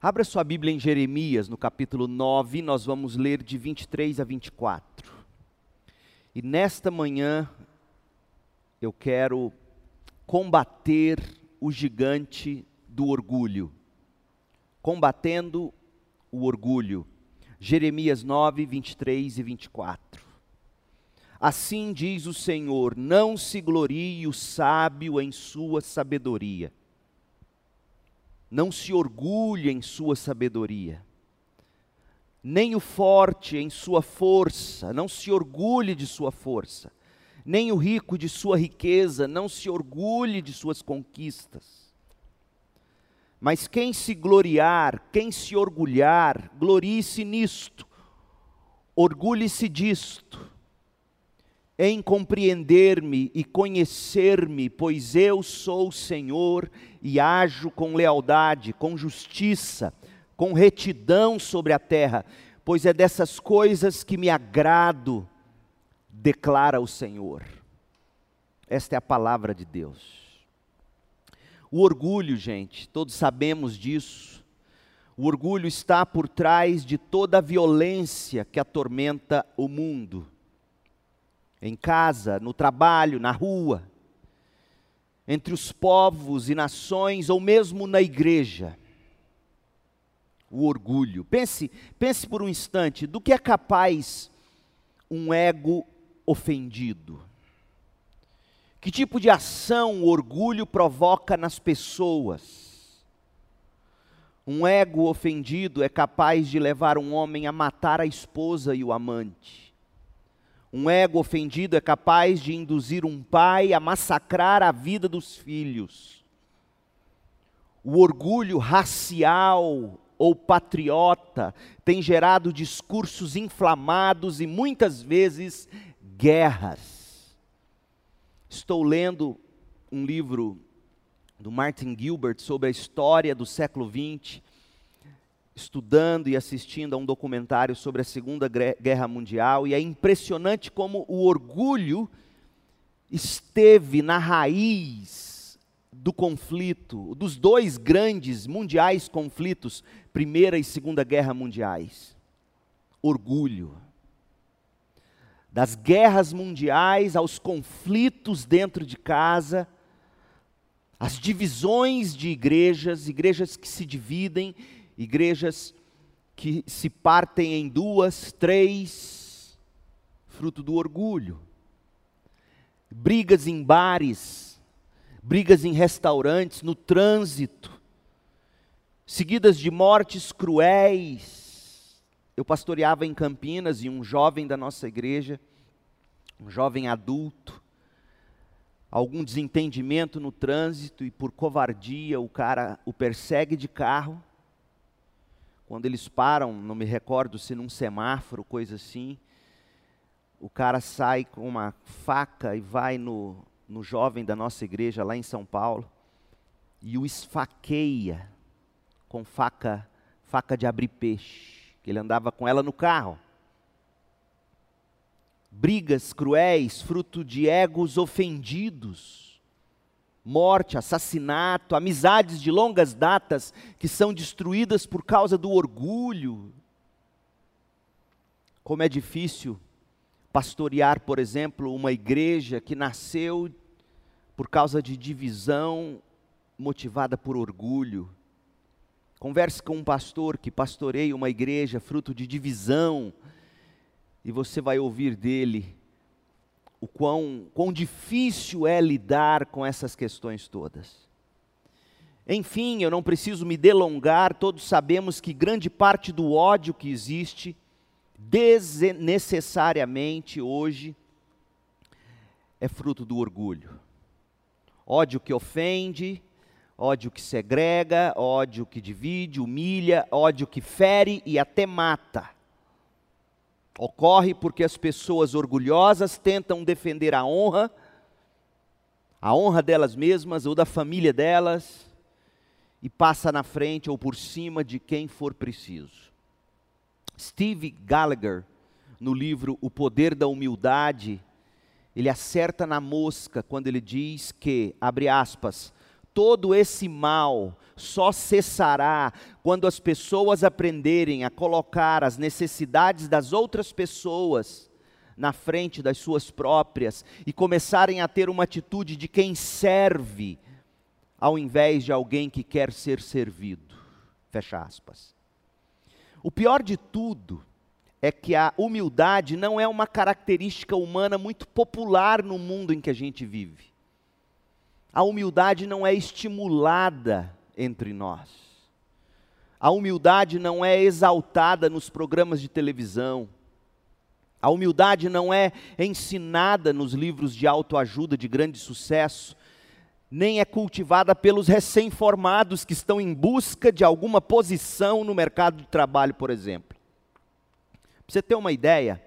Abra sua Bíblia em Jeremias, no capítulo 9, nós vamos ler de 23 a 24. E nesta manhã eu quero combater o gigante do orgulho. Combatendo o orgulho. Jeremias 9, 23 e 24. Assim diz o Senhor: não se glorie o sábio em sua sabedoria não se orgulhe em sua sabedoria, nem o forte em sua força, não se orgulhe de sua força, nem o rico de sua riqueza, não se orgulhe de suas conquistas. Mas quem se gloriar, quem se orgulhar, glorie-se nisto, orgulhe-se disto, em compreender-me e conhecer-me, pois eu sou o Senhor e ajo com lealdade, com justiça, com retidão sobre a terra, pois é dessas coisas que me agrado, declara o Senhor. Esta é a palavra de Deus. O orgulho, gente, todos sabemos disso. O orgulho está por trás de toda a violência que atormenta o mundo. Em casa, no trabalho, na rua entre os povos e nações, ou mesmo na igreja. O orgulho. Pense, pense por um instante do que é capaz um ego ofendido. Que tipo de ação o orgulho provoca nas pessoas? Um ego ofendido é capaz de levar um homem a matar a esposa e o amante. Um ego ofendido é capaz de induzir um pai a massacrar a vida dos filhos. O orgulho racial ou patriota tem gerado discursos inflamados e muitas vezes guerras. Estou lendo um livro do Martin Gilbert sobre a história do século XX estudando e assistindo a um documentário sobre a Segunda Guerra Mundial, e é impressionante como o orgulho esteve na raiz do conflito, dos dois grandes mundiais conflitos, Primeira e Segunda Guerra Mundiais. Orgulho. Das guerras mundiais aos conflitos dentro de casa, as divisões de igrejas, igrejas que se dividem igrejas que se partem em duas, três, fruto do orgulho. Brigas em bares, brigas em restaurantes, no trânsito, seguidas de mortes cruéis. Eu pastoreava em Campinas e um jovem da nossa igreja, um jovem adulto, algum desentendimento no trânsito e por covardia o cara o persegue de carro quando eles param, não me recordo se num semáforo, coisa assim, o cara sai com uma faca e vai no, no jovem da nossa igreja lá em São Paulo e o esfaqueia com faca, faca de abrir peixe, que ele andava com ela no carro. Brigas cruéis, fruto de egos ofendidos morte, assassinato, amizades de longas datas que são destruídas por causa do orgulho. Como é difícil pastorear, por exemplo, uma igreja que nasceu por causa de divisão motivada por orgulho. Converse com um pastor que pastoreia uma igreja fruto de divisão, e você vai ouvir dele o quão, quão difícil é lidar com essas questões todas. Enfim, eu não preciso me delongar, todos sabemos que grande parte do ódio que existe, desnecessariamente hoje, é fruto do orgulho. Ódio que ofende, ódio que segrega, ódio que divide, humilha, ódio que fere e até mata. Ocorre porque as pessoas orgulhosas tentam defender a honra, a honra delas mesmas ou da família delas, e passa na frente ou por cima de quem for preciso. Steve Gallagher, no livro O Poder da Humildade, ele acerta na mosca quando ele diz que, abre aspas, todo esse mal só cessará quando as pessoas aprenderem a colocar as necessidades das outras pessoas na frente das suas próprias e começarem a ter uma atitude de quem serve, ao invés de alguém que quer ser servido. Fecha aspas. O pior de tudo é que a humildade não é uma característica humana muito popular no mundo em que a gente vive. A humildade não é estimulada entre nós. A humildade não é exaltada nos programas de televisão. A humildade não é ensinada nos livros de autoajuda de grande sucesso, nem é cultivada pelos recém-formados que estão em busca de alguma posição no mercado de trabalho, por exemplo. Para você ter uma ideia,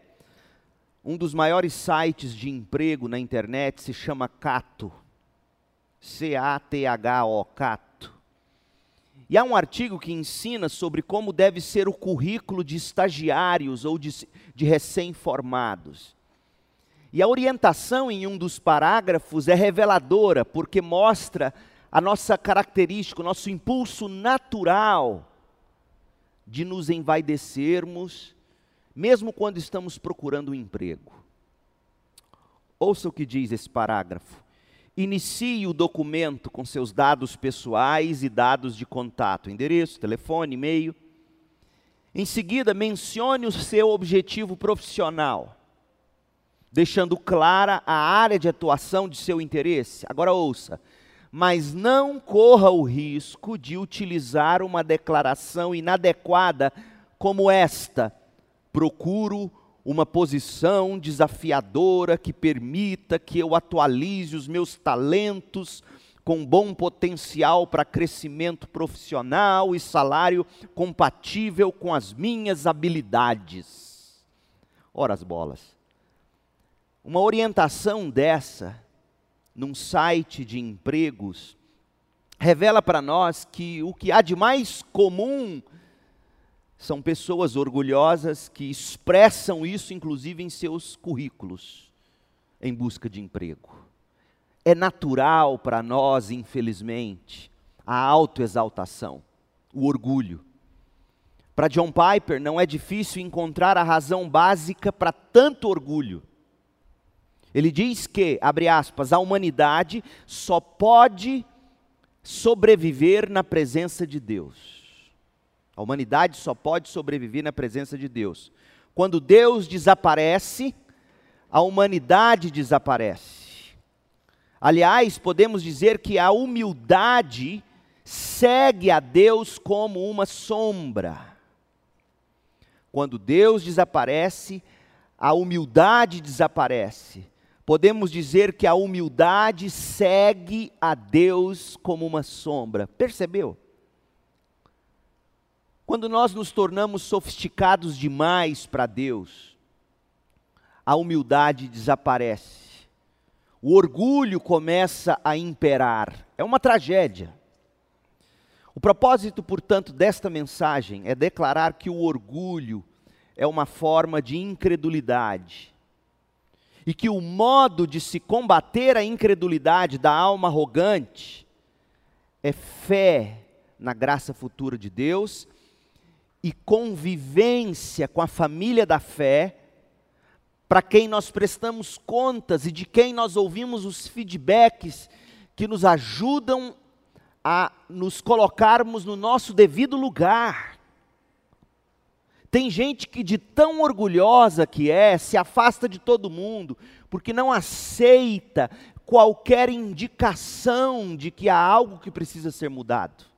um dos maiores sites de emprego na internet se chama Cato. C-A-T-H-O, Cato. E há um artigo que ensina sobre como deve ser o currículo de estagiários ou de, de recém-formados. E a orientação em um dos parágrafos é reveladora, porque mostra a nossa característica, o nosso impulso natural de nos envaidecermos, mesmo quando estamos procurando um emprego. Ouça o que diz esse parágrafo. Inicie o documento com seus dados pessoais e dados de contato, endereço, telefone, e-mail. Em seguida, mencione o seu objetivo profissional, deixando clara a área de atuação de seu interesse. Agora ouça, mas não corra o risco de utilizar uma declaração inadequada como esta: procuro uma posição desafiadora que permita que eu atualize os meus talentos com bom potencial para crescimento profissional e salário compatível com as minhas habilidades. Ora as bolas. Uma orientação dessa num site de empregos revela para nós que o que há de mais comum são pessoas orgulhosas que expressam isso, inclusive, em seus currículos, em busca de emprego. É natural para nós, infelizmente, a autoexaltação, o orgulho. Para John Piper, não é difícil encontrar a razão básica para tanto orgulho. Ele diz que, abre aspas, a humanidade só pode sobreviver na presença de Deus. A humanidade só pode sobreviver na presença de Deus. Quando Deus desaparece, a humanidade desaparece. Aliás, podemos dizer que a humildade segue a Deus como uma sombra. Quando Deus desaparece, a humildade desaparece. Podemos dizer que a humildade segue a Deus como uma sombra. Percebeu? Quando nós nos tornamos sofisticados demais para Deus, a humildade desaparece. O orgulho começa a imperar. É uma tragédia. O propósito, portanto, desta mensagem é declarar que o orgulho é uma forma de incredulidade. E que o modo de se combater a incredulidade da alma arrogante é fé na graça futura de Deus e convivência com a família da fé, para quem nós prestamos contas e de quem nós ouvimos os feedbacks que nos ajudam a nos colocarmos no nosso devido lugar. Tem gente que, de tão orgulhosa que é, se afasta de todo mundo, porque não aceita qualquer indicação de que há algo que precisa ser mudado.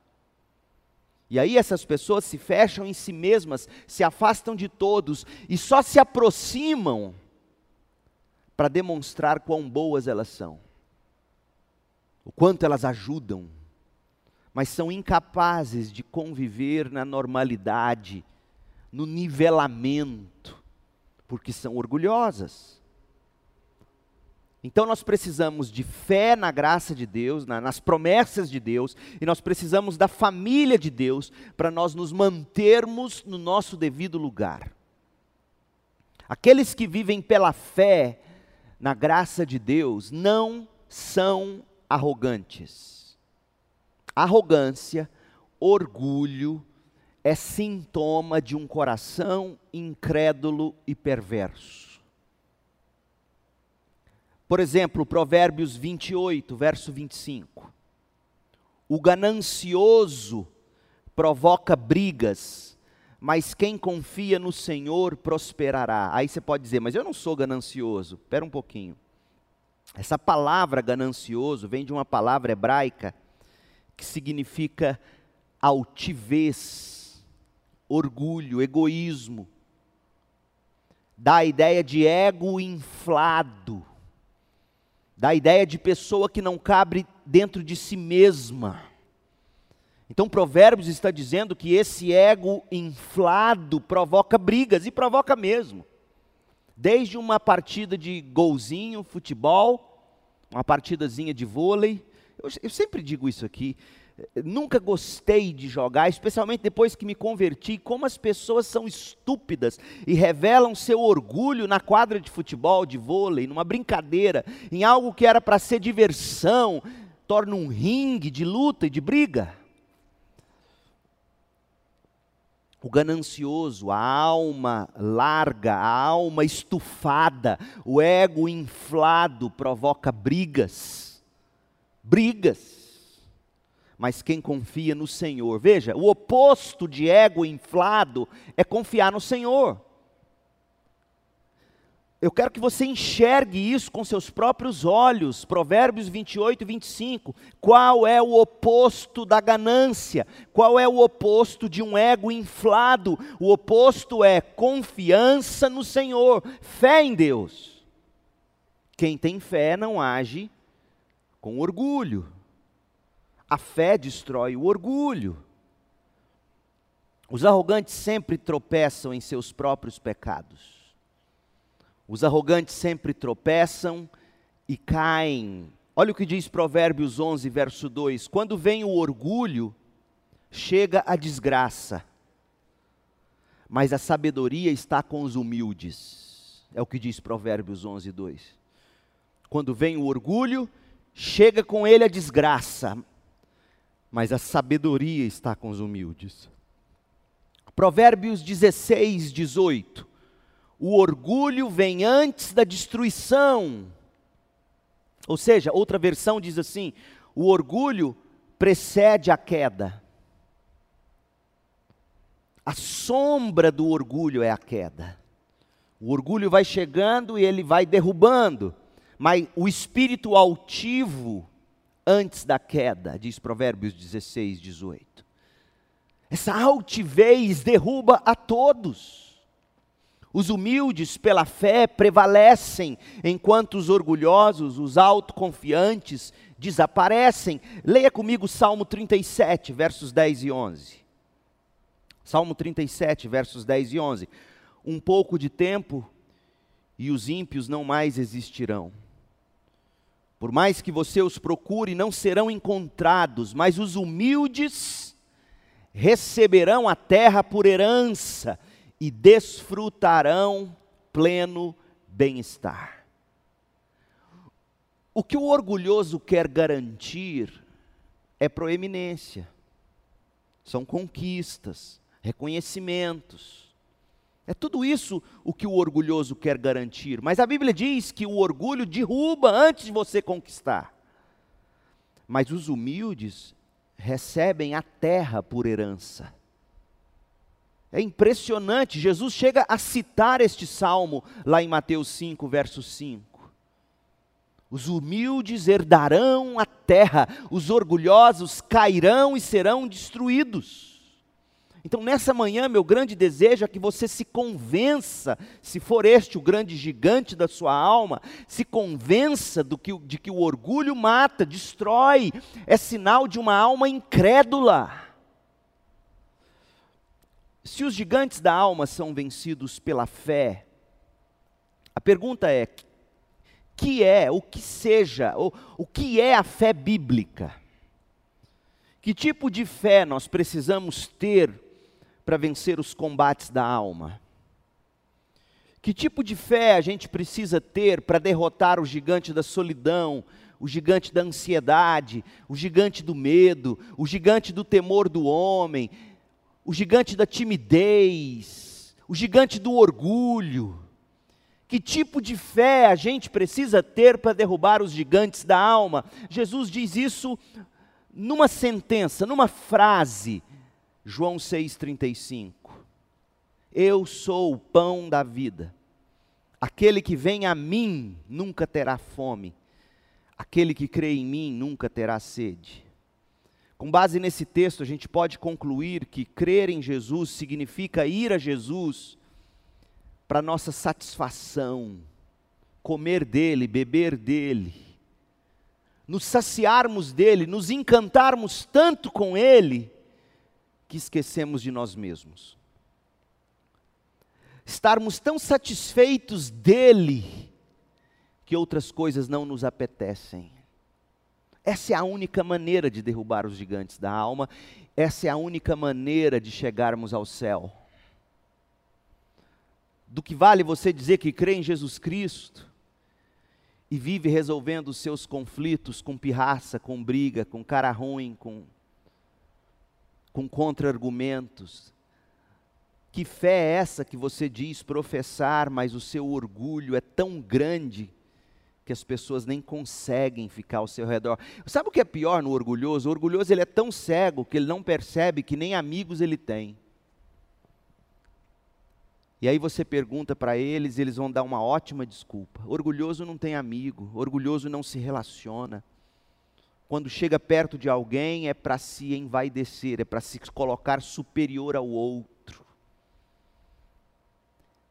E aí essas pessoas se fecham em si mesmas, se afastam de todos e só se aproximam para demonstrar quão boas elas são, o quanto elas ajudam, mas são incapazes de conviver na normalidade, no nivelamento, porque são orgulhosas. Então nós precisamos de fé na graça de Deus, na, nas promessas de Deus, e nós precisamos da família de Deus para nós nos mantermos no nosso devido lugar. Aqueles que vivem pela fé na graça de Deus não são arrogantes. Arrogância, orgulho, é sintoma de um coração incrédulo e perverso. Por exemplo, Provérbios 28, verso 25. O ganancioso provoca brigas, mas quem confia no Senhor prosperará. Aí você pode dizer, mas eu não sou ganancioso. Espera um pouquinho. Essa palavra ganancioso vem de uma palavra hebraica que significa altivez, orgulho, egoísmo. Dá a ideia de ego inflado. Dá a ideia de pessoa que não cabe dentro de si mesma. Então, Provérbios está dizendo que esse ego inflado provoca brigas, e provoca mesmo. Desde uma partida de golzinho, futebol, uma partidazinha de vôlei. Eu, eu sempre digo isso aqui. Nunca gostei de jogar, especialmente depois que me converti, como as pessoas são estúpidas e revelam seu orgulho na quadra de futebol, de vôlei, numa brincadeira, em algo que era para ser diversão, torna um ringue de luta e de briga. o ganancioso, a alma larga, a alma estufada, o ego inflado provoca brigas. Brigas. Mas quem confia no Senhor, veja, o oposto de ego inflado é confiar no Senhor. Eu quero que você enxergue isso com seus próprios olhos. Provérbios 28 e 25. Qual é o oposto da ganância? Qual é o oposto de um ego inflado? O oposto é confiança no Senhor, fé em Deus. Quem tem fé não age com orgulho. A fé destrói o orgulho. Os arrogantes sempre tropeçam em seus próprios pecados. Os arrogantes sempre tropeçam e caem. Olha o que diz Provérbios 11, verso 2: Quando vem o orgulho, chega a desgraça, mas a sabedoria está com os humildes. É o que diz Provérbios 11, 2. Quando vem o orgulho, chega com ele a desgraça, mas a sabedoria está com os humildes. Provérbios 16, 18 o orgulho vem antes da destruição. Ou seja, outra versão diz assim: o orgulho precede a queda. A sombra do orgulho é a queda. O orgulho vai chegando e ele vai derrubando, mas o espírito altivo antes da queda, diz Provérbios 16, 18. Essa altivez derruba a todos. Os humildes, pela fé, prevalecem, enquanto os orgulhosos, os autoconfiantes, desaparecem. Leia comigo Salmo 37, versos 10 e 11. Salmo 37, versos 10 e 11. Um pouco de tempo e os ímpios não mais existirão. Por mais que você os procure, não serão encontrados, mas os humildes receberão a terra por herança e desfrutarão pleno bem-estar. O que o orgulhoso quer garantir é proeminência, são conquistas, reconhecimentos. É tudo isso o que o orgulhoso quer garantir. Mas a Bíblia diz que o orgulho derruba antes de você conquistar. Mas os humildes recebem a terra por herança. É impressionante, Jesus chega a citar este salmo lá em Mateus 5, verso 5. Os humildes herdarão a terra, os orgulhosos cairão e serão destruídos. Então, nessa manhã, meu grande desejo é que você se convença, se for este o grande gigante da sua alma, se convença do que, de que o orgulho mata, destrói, é sinal de uma alma incrédula. Se os gigantes da alma são vencidos pela fé, a pergunta é: que é, o que seja, o, o que é a fé bíblica? Que tipo de fé nós precisamos ter para vencer os combates da alma? Que tipo de fé a gente precisa ter para derrotar o gigante da solidão, o gigante da ansiedade, o gigante do medo, o gigante do temor do homem, o gigante da timidez, o gigante do orgulho. Que tipo de fé a gente precisa ter para derrubar os gigantes da alma? Jesus diz isso numa sentença, numa frase, João 6,35. Eu sou o pão da vida. Aquele que vem a mim nunca terá fome. Aquele que crê em mim nunca terá sede. Com base nesse texto, a gente pode concluir que crer em Jesus significa ir a Jesus para nossa satisfação, comer dele, beber dele, nos saciarmos dele, nos encantarmos tanto com ele, que esquecemos de nós mesmos. Estarmos tão satisfeitos dele, que outras coisas não nos apetecem. Essa é a única maneira de derrubar os gigantes da alma, essa é a única maneira de chegarmos ao céu. Do que vale você dizer que crê em Jesus Cristo e vive resolvendo os seus conflitos com pirraça, com briga, com cara ruim, com, com contra-argumentos? Que fé é essa que você diz professar, mas o seu orgulho é tão grande que as pessoas nem conseguem ficar ao seu redor. Sabe o que é pior no orgulhoso? O orgulhoso ele é tão cego que ele não percebe que nem amigos ele tem. E aí você pergunta para eles, eles vão dar uma ótima desculpa. Orgulhoso não tem amigo, orgulhoso não se relaciona. Quando chega perto de alguém é para se envaidecer, é para se colocar superior ao outro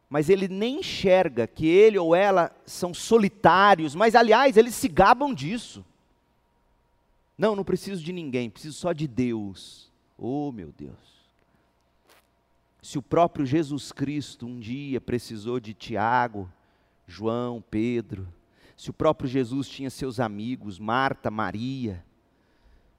mas ele nem enxerga que ele ou ela são solitários, mas aliás, eles se gabam disso. Não, não preciso de ninguém, preciso só de Deus. Oh, meu Deus. Se o próprio Jesus Cristo um dia precisou de Tiago, João, Pedro, se o próprio Jesus tinha seus amigos, Marta, Maria,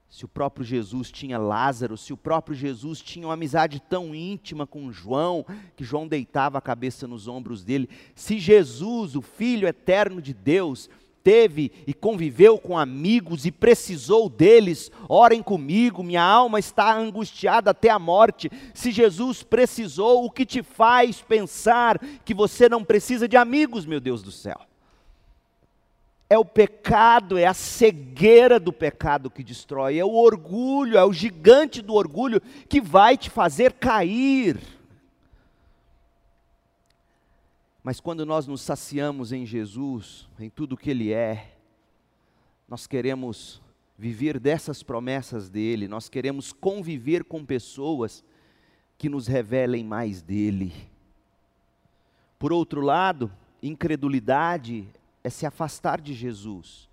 se o próprio Jesus tinha Lázaro, se o próprio Jesus tinha uma amizade tão íntima com João, que João deitava a cabeça nos ombros dele, se Jesus, o Filho eterno de Deus, teve e conviveu com amigos e precisou deles, orem comigo, minha alma está angustiada até a morte. Se Jesus precisou, o que te faz pensar que você não precisa de amigos, meu Deus do céu? É o pecado, é a cegueira do pecado que destrói, é o orgulho, é o gigante do orgulho que vai te fazer cair. Mas quando nós nos saciamos em Jesus, em tudo que Ele é, nós queremos viver dessas promessas dEle, nós queremos conviver com pessoas que nos revelem mais dEle. Por outro lado, incredulidade é se afastar de Jesus,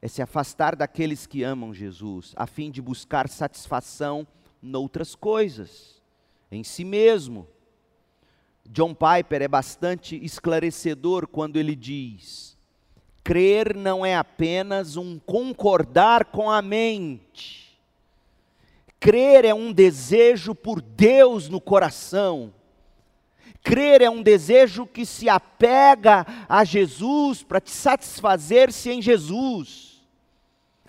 é se afastar daqueles que amam Jesus, a fim de buscar satisfação noutras coisas, em si mesmo. John Piper é bastante esclarecedor quando ele diz: crer não é apenas um concordar com a mente, crer é um desejo por Deus no coração Crer é um desejo que se apega a Jesus para te satisfazer-se em Jesus.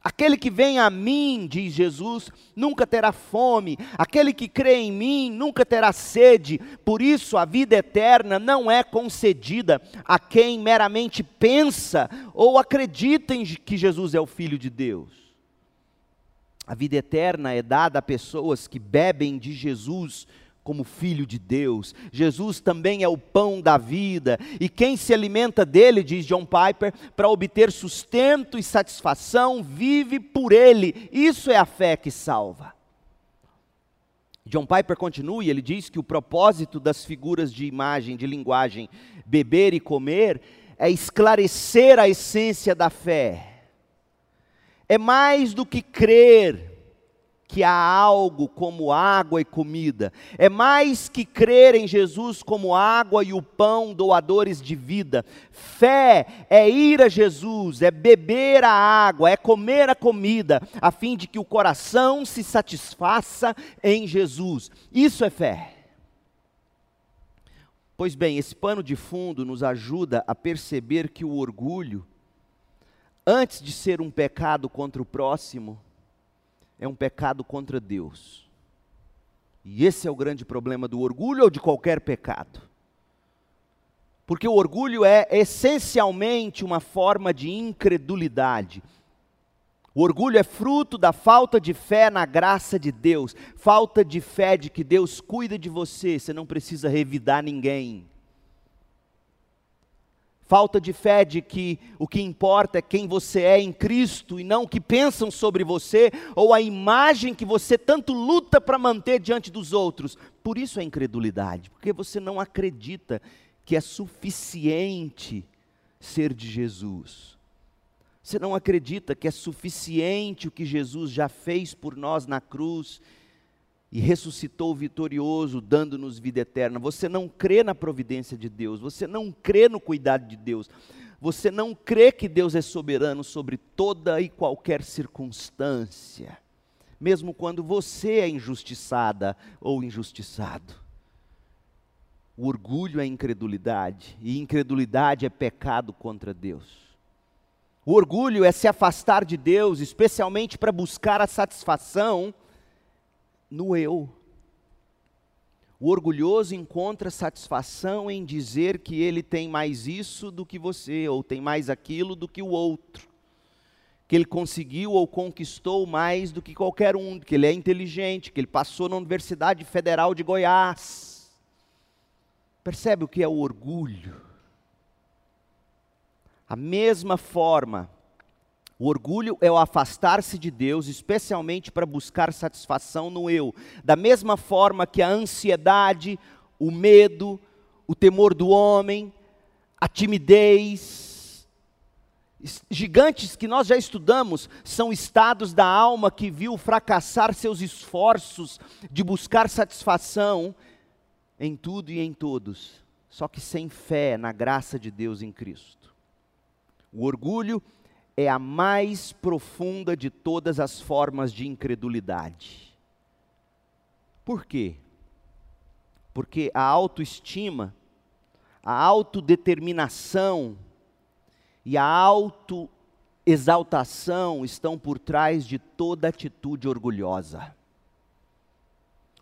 Aquele que vem a mim, diz Jesus, nunca terá fome. Aquele que crê em mim nunca terá sede. Por isso, a vida eterna não é concedida a quem meramente pensa ou acredita em que Jesus é o Filho de Deus. A vida eterna é dada a pessoas que bebem de Jesus como filho de Deus. Jesus também é o pão da vida, e quem se alimenta dele, diz John Piper, para obter sustento e satisfação, vive por ele. Isso é a fé que salva. John Piper continua e ele diz que o propósito das figuras de imagem, de linguagem, beber e comer, é esclarecer a essência da fé. É mais do que crer, que há algo como água e comida. É mais que crer em Jesus como água e o pão doadores de vida. Fé é ir a Jesus, é beber a água, é comer a comida, a fim de que o coração se satisfaça em Jesus. Isso é fé. Pois bem, esse pano de fundo nos ajuda a perceber que o orgulho antes de ser um pecado contra o próximo, é um pecado contra Deus. E esse é o grande problema do orgulho ou de qualquer pecado. Porque o orgulho é essencialmente uma forma de incredulidade. O orgulho é fruto da falta de fé na graça de Deus, falta de fé de que Deus cuida de você, você não precisa revidar ninguém. Falta de fé de que o que importa é quem você é em Cristo e não o que pensam sobre você ou a imagem que você tanto luta para manter diante dos outros. Por isso a incredulidade, porque você não acredita que é suficiente ser de Jesus. Você não acredita que é suficiente o que Jesus já fez por nós na cruz e ressuscitou vitorioso, dando-nos vida eterna. Você não crê na providência de Deus, você não crê no cuidado de Deus, você não crê que Deus é soberano sobre toda e qualquer circunstância, mesmo quando você é injustiçada ou injustiçado. O orgulho é incredulidade, e incredulidade é pecado contra Deus. O orgulho é se afastar de Deus, especialmente para buscar a satisfação no eu. O orgulhoso encontra satisfação em dizer que ele tem mais isso do que você, ou tem mais aquilo do que o outro. Que ele conseguiu ou conquistou mais do que qualquer um, que ele é inteligente, que ele passou na Universidade Federal de Goiás. Percebe o que é o orgulho? A mesma forma o orgulho é o afastar-se de Deus, especialmente para buscar satisfação no eu. Da mesma forma que a ansiedade, o medo, o temor do homem, a timidez, gigantes que nós já estudamos, são estados da alma que viu fracassar seus esforços de buscar satisfação em tudo e em todos, só que sem fé na graça de Deus em Cristo. O orgulho a mais profunda de todas as formas de incredulidade. Por quê? Porque a autoestima, a autodeterminação e a autoexaltação estão por trás de toda atitude orgulhosa.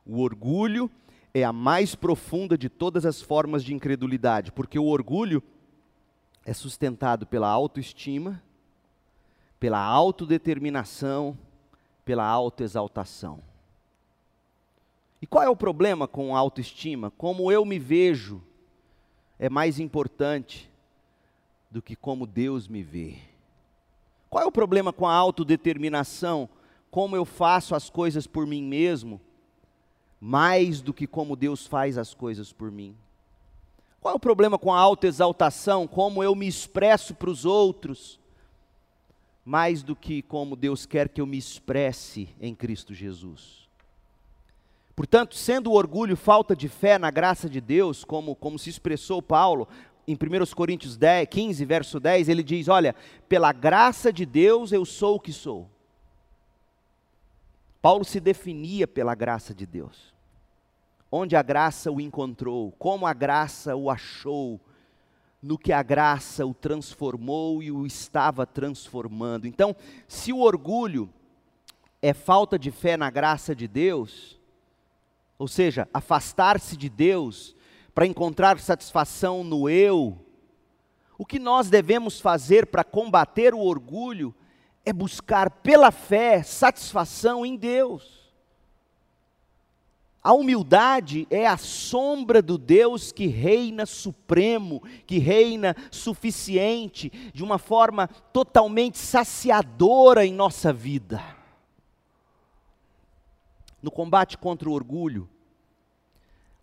O orgulho é a mais profunda de todas as formas de incredulidade, porque o orgulho é sustentado pela autoestima, pela autodeterminação, pela autoexaltação. E qual é o problema com a autoestima? Como eu me vejo é mais importante do que como Deus me vê. Qual é o problema com a autodeterminação? Como eu faço as coisas por mim mesmo, mais do que como Deus faz as coisas por mim. Qual é o problema com a autoexaltação? Como eu me expresso para os outros, mais do que como Deus quer que eu me expresse em Cristo Jesus. Portanto, sendo o orgulho falta de fé na graça de Deus, como, como se expressou Paulo em 1 Coríntios 10, 15, verso 10, ele diz: Olha, pela graça de Deus eu sou o que sou. Paulo se definia pela graça de Deus. Onde a graça o encontrou, como a graça o achou, no que a graça o transformou e o estava transformando. Então, se o orgulho é falta de fé na graça de Deus, ou seja, afastar-se de Deus para encontrar satisfação no eu, o que nós devemos fazer para combater o orgulho é buscar pela fé satisfação em Deus. A humildade é a sombra do Deus que reina supremo, que reina suficiente, de uma forma totalmente saciadora em nossa vida. No combate contra o orgulho,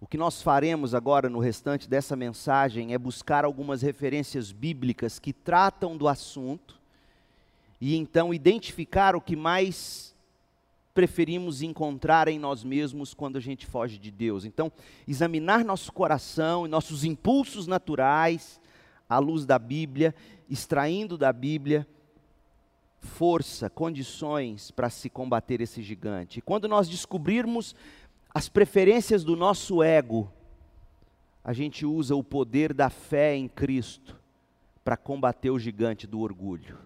o que nós faremos agora no restante dessa mensagem é buscar algumas referências bíblicas que tratam do assunto e então identificar o que mais preferimos encontrar em nós mesmos quando a gente foge de Deus. Então, examinar nosso coração e nossos impulsos naturais à luz da Bíblia, extraindo da Bíblia força, condições para se combater esse gigante. E quando nós descobrirmos as preferências do nosso ego, a gente usa o poder da fé em Cristo para combater o gigante do orgulho.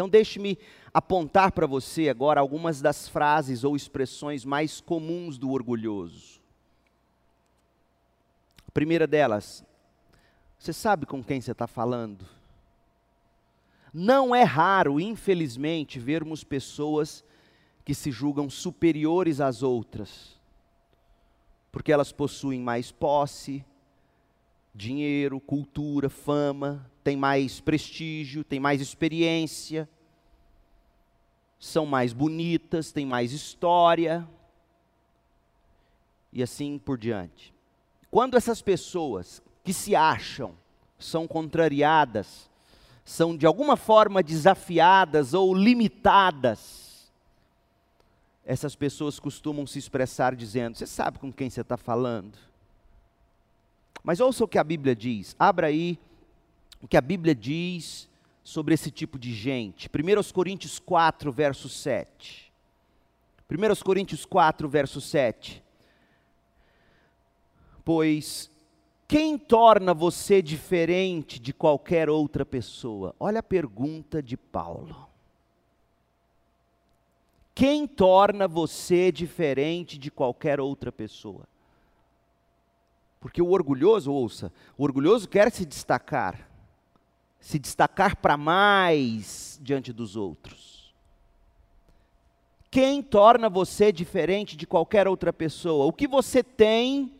Então, deixe-me apontar para você agora algumas das frases ou expressões mais comuns do orgulhoso. A primeira delas, você sabe com quem você está falando? Não é raro, infelizmente, vermos pessoas que se julgam superiores às outras, porque elas possuem mais posse, dinheiro, cultura, fama, têm mais prestígio, têm mais experiência, são mais bonitas, têm mais história, e assim por diante. Quando essas pessoas que se acham são contrariadas, são de alguma forma desafiadas ou limitadas, essas pessoas costumam se expressar dizendo: Você sabe com quem você está falando? Mas ouça o que a Bíblia diz, abra aí o que a Bíblia diz sobre esse tipo de gente. 1 Coríntios 4, verso 7. 1 Coríntios 4, verso 7. Pois quem torna você diferente de qualquer outra pessoa? Olha a pergunta de Paulo. Quem torna você diferente de qualquer outra pessoa? Porque o orgulhoso, ouça, o orgulhoso quer se destacar, se destacar para mais diante dos outros. Quem torna você diferente de qualquer outra pessoa? O que você tem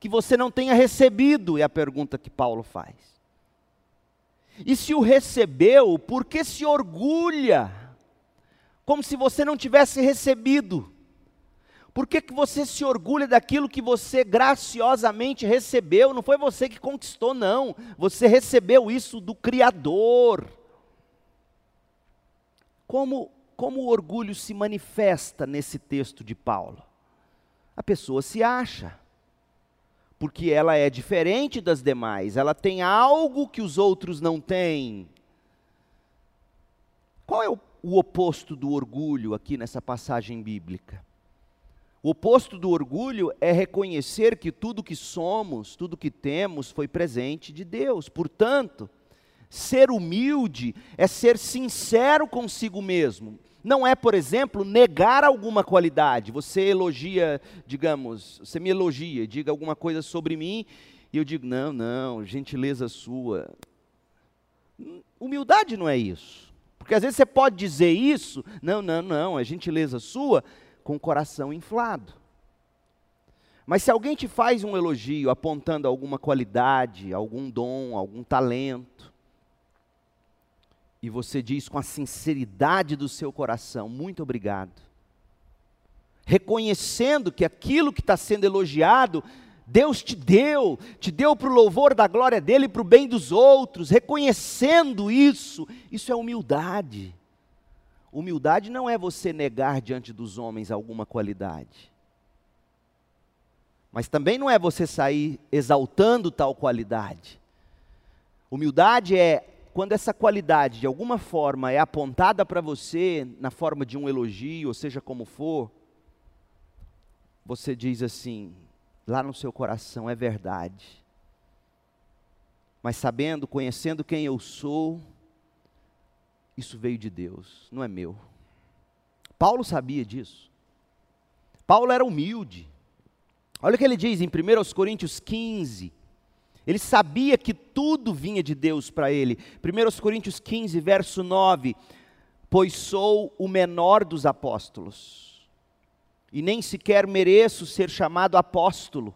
que você não tenha recebido? É a pergunta que Paulo faz. E se o recebeu, por que se orgulha? Como se você não tivesse recebido. Por que, que você se orgulha daquilo que você graciosamente recebeu? Não foi você que conquistou, não. Você recebeu isso do Criador. Como, como o orgulho se manifesta nesse texto de Paulo? A pessoa se acha porque ela é diferente das demais, ela tem algo que os outros não têm. Qual é o, o oposto do orgulho aqui nessa passagem bíblica? O oposto do orgulho é reconhecer que tudo que somos, tudo que temos foi presente de Deus. Portanto, ser humilde é ser sincero consigo mesmo não é, por exemplo, negar alguma qualidade. Você elogia, digamos, você me elogia, diga alguma coisa sobre mim, e eu digo, não, não, gentileza sua. Humildade não é isso. Porque às vezes você pode dizer isso, não, não, não, é gentileza sua, com o coração inflado. Mas se alguém te faz um elogio apontando alguma qualidade, algum dom, algum talento, e você diz com a sinceridade do seu coração: muito obrigado. Reconhecendo que aquilo que está sendo elogiado, Deus te deu, te deu para o louvor da glória dele e para o bem dos outros, reconhecendo isso, isso é humildade. Humildade não é você negar diante dos homens alguma qualidade. Mas também não é você sair exaltando tal qualidade. Humildade é quando essa qualidade de alguma forma é apontada para você na forma de um elogio, ou seja como for, você diz assim, lá no seu coração, é verdade. Mas sabendo, conhecendo quem eu sou, isso veio de Deus, não é meu. Paulo sabia disso. Paulo era humilde. Olha o que ele diz em 1 Coríntios 15, ele sabia que tudo vinha de Deus para ele. 1 Coríntios 15, verso 9: Pois sou o menor dos apóstolos, e nem sequer mereço ser chamado apóstolo.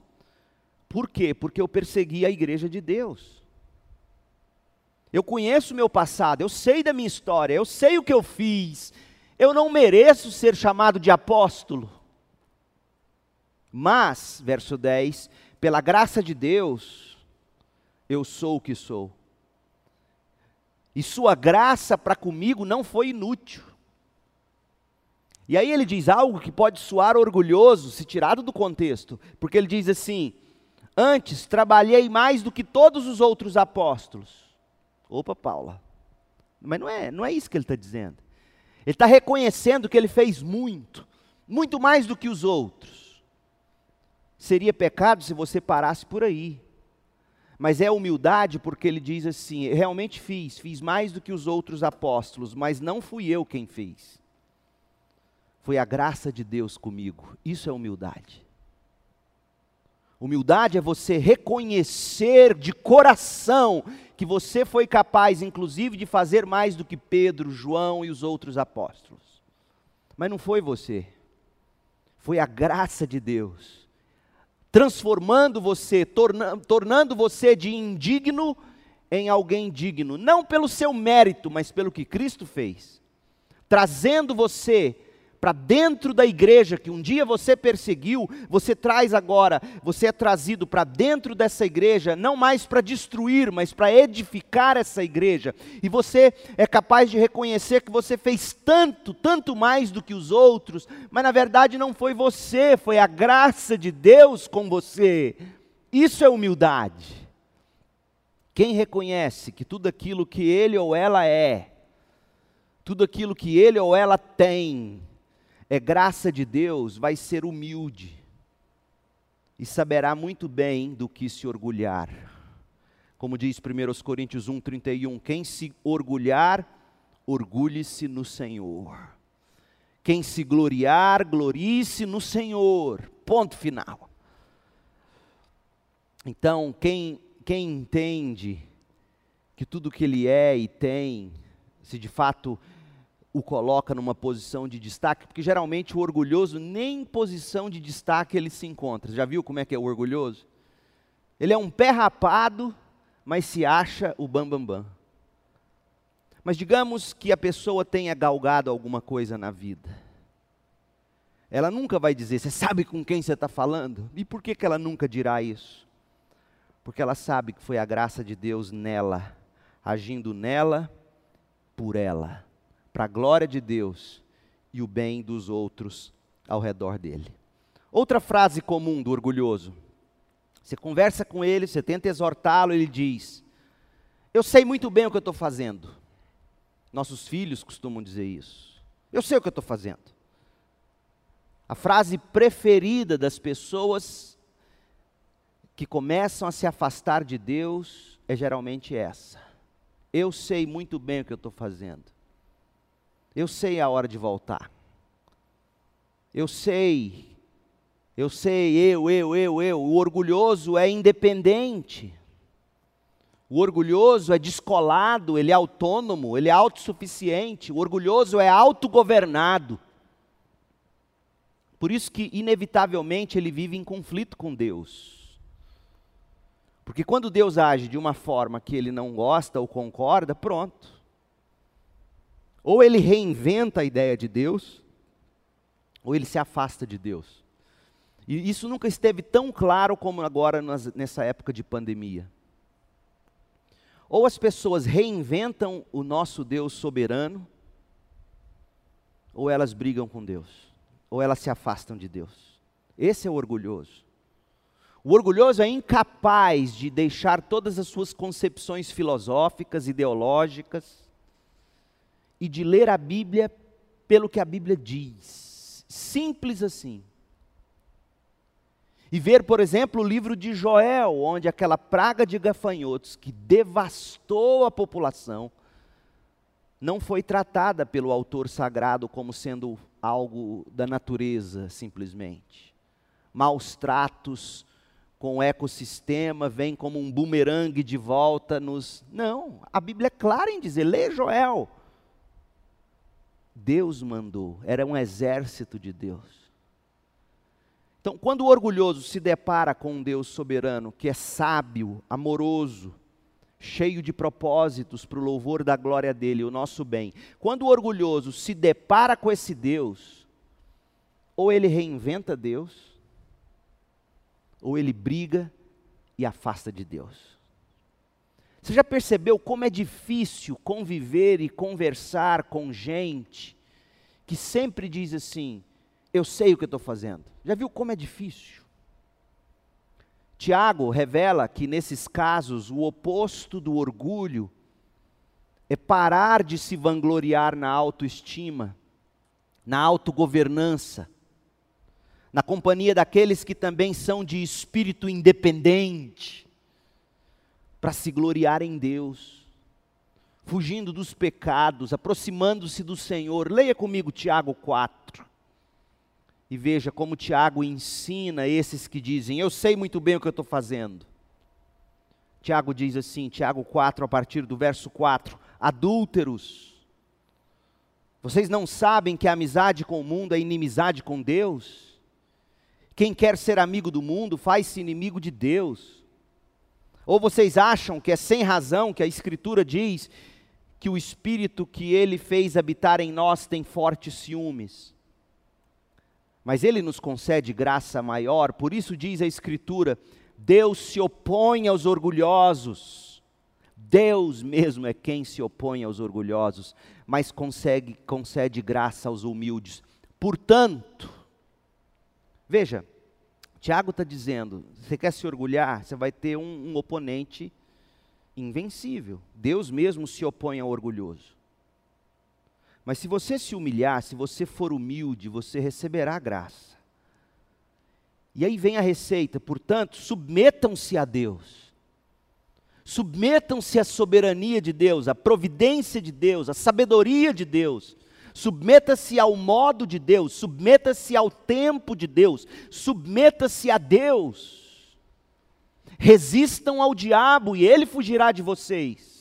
Por quê? Porque eu persegui a igreja de Deus. Eu conheço o meu passado, eu sei da minha história, eu sei o que eu fiz. Eu não mereço ser chamado de apóstolo. Mas, verso 10, pela graça de Deus, eu sou o que sou. E sua graça para comigo não foi inútil. E aí ele diz algo que pode soar orgulhoso se tirado do contexto, porque ele diz assim: Antes trabalhei mais do que todos os outros apóstolos. Opa, Paula. Mas não é, não é isso que ele está dizendo. Ele está reconhecendo que ele fez muito, muito mais do que os outros. Seria pecado se você parasse por aí. Mas é humildade porque ele diz assim: realmente fiz, fiz mais do que os outros apóstolos, mas não fui eu quem fez. Foi a graça de Deus comigo. Isso é humildade. Humildade é você reconhecer de coração que você foi capaz, inclusive, de fazer mais do que Pedro, João e os outros apóstolos. Mas não foi você, foi a graça de Deus transformando você, torna, tornando você de indigno em alguém digno, não pelo seu mérito, mas pelo que Cristo fez, trazendo você para dentro da igreja que um dia você perseguiu, você traz agora, você é trazido para dentro dessa igreja, não mais para destruir, mas para edificar essa igreja. E você é capaz de reconhecer que você fez tanto, tanto mais do que os outros, mas na verdade não foi você, foi a graça de Deus com você. Isso é humildade. Quem reconhece que tudo aquilo que ele ou ela é, tudo aquilo que ele ou ela tem, é graça de Deus, vai ser humilde e saberá muito bem do que se orgulhar. Como diz 1 Coríntios 1,31: quem se orgulhar, orgulhe-se no Senhor. Quem se gloriar, glorie-se no Senhor. Ponto final. Então, quem, quem entende que tudo que ele é e tem, se de fato o coloca numa posição de destaque, porque geralmente o orgulhoso nem em posição de destaque ele se encontra. Já viu como é que é o orgulhoso? Ele é um pé rapado, mas se acha o bambambam. Bam, bam. Mas digamos que a pessoa tenha galgado alguma coisa na vida. Ela nunca vai dizer, você sabe com quem você está falando? E por que, que ela nunca dirá isso? Porque ela sabe que foi a graça de Deus nela, agindo nela, por ela para a glória de Deus e o bem dos outros ao redor dele. Outra frase comum do orgulhoso. Você conversa com ele, você tenta exortá-lo, ele diz: Eu sei muito bem o que eu estou fazendo. Nossos filhos costumam dizer isso. Eu sei o que eu estou fazendo. A frase preferida das pessoas que começam a se afastar de Deus é geralmente essa. Eu sei muito bem o que eu estou fazendo. Eu sei a hora de voltar. Eu sei. Eu sei, eu, eu, eu, eu. O orgulhoso é independente. O orgulhoso é descolado, ele é autônomo, ele é autossuficiente. O orgulhoso é autogovernado. Por isso que, inevitavelmente, ele vive em conflito com Deus. Porque quando Deus age de uma forma que ele não gosta ou concorda, pronto. Ou ele reinventa a ideia de Deus, ou ele se afasta de Deus. E isso nunca esteve tão claro como agora nessa época de pandemia. Ou as pessoas reinventam o nosso Deus soberano, ou elas brigam com Deus, ou elas se afastam de Deus. Esse é o orgulhoso. O orgulhoso é incapaz de deixar todas as suas concepções filosóficas, ideológicas, e de ler a Bíblia pelo que a Bíblia diz. Simples assim. E ver, por exemplo, o livro de Joel, onde aquela praga de gafanhotos que devastou a população, não foi tratada pelo autor sagrado como sendo algo da natureza, simplesmente. Maus tratos com o ecossistema vêm como um bumerangue de volta nos. Não, a Bíblia é clara em dizer, lê Joel. Deus mandou, era um exército de Deus. Então, quando o orgulhoso se depara com um Deus soberano, que é sábio, amoroso, cheio de propósitos para o louvor da glória dele, o nosso bem, quando o orgulhoso se depara com esse Deus, ou ele reinventa Deus, ou ele briga e afasta de Deus. Você já percebeu como é difícil conviver e conversar com gente que sempre diz assim: Eu sei o que estou fazendo? Já viu como é difícil? Tiago revela que nesses casos o oposto do orgulho é parar de se vangloriar na autoestima, na autogovernança, na companhia daqueles que também são de espírito independente, para se gloriar em Deus, fugindo dos pecados, aproximando-se do Senhor. Leia comigo Tiago 4. E veja como Tiago ensina esses que dizem: Eu sei muito bem o que eu estou fazendo. Tiago diz assim, Tiago 4, a partir do verso 4: Adúlteros, vocês não sabem que a amizade com o mundo é inimizade com Deus? Quem quer ser amigo do mundo faz-se inimigo de Deus. Ou vocês acham que é sem razão que a Escritura diz que o Espírito que ele fez habitar em nós tem fortes ciúmes? Mas ele nos concede graça maior, por isso diz a Escritura: Deus se opõe aos orgulhosos. Deus mesmo é quem se opõe aos orgulhosos, mas consegue, concede graça aos humildes. Portanto, veja, Tiago está dizendo: você quer se orgulhar, você vai ter um, um oponente invencível. Deus mesmo se opõe ao orgulhoso. Mas se você se humilhar, se você for humilde, você receberá graça. E aí vem a receita, portanto, submetam-se a Deus. Submetam-se à soberania de Deus, à providência de Deus, à sabedoria de Deus. Submeta-se ao modo de Deus, submeta-se ao tempo de Deus, submeta-se a Deus. Resistam ao diabo e ele fugirá de vocês.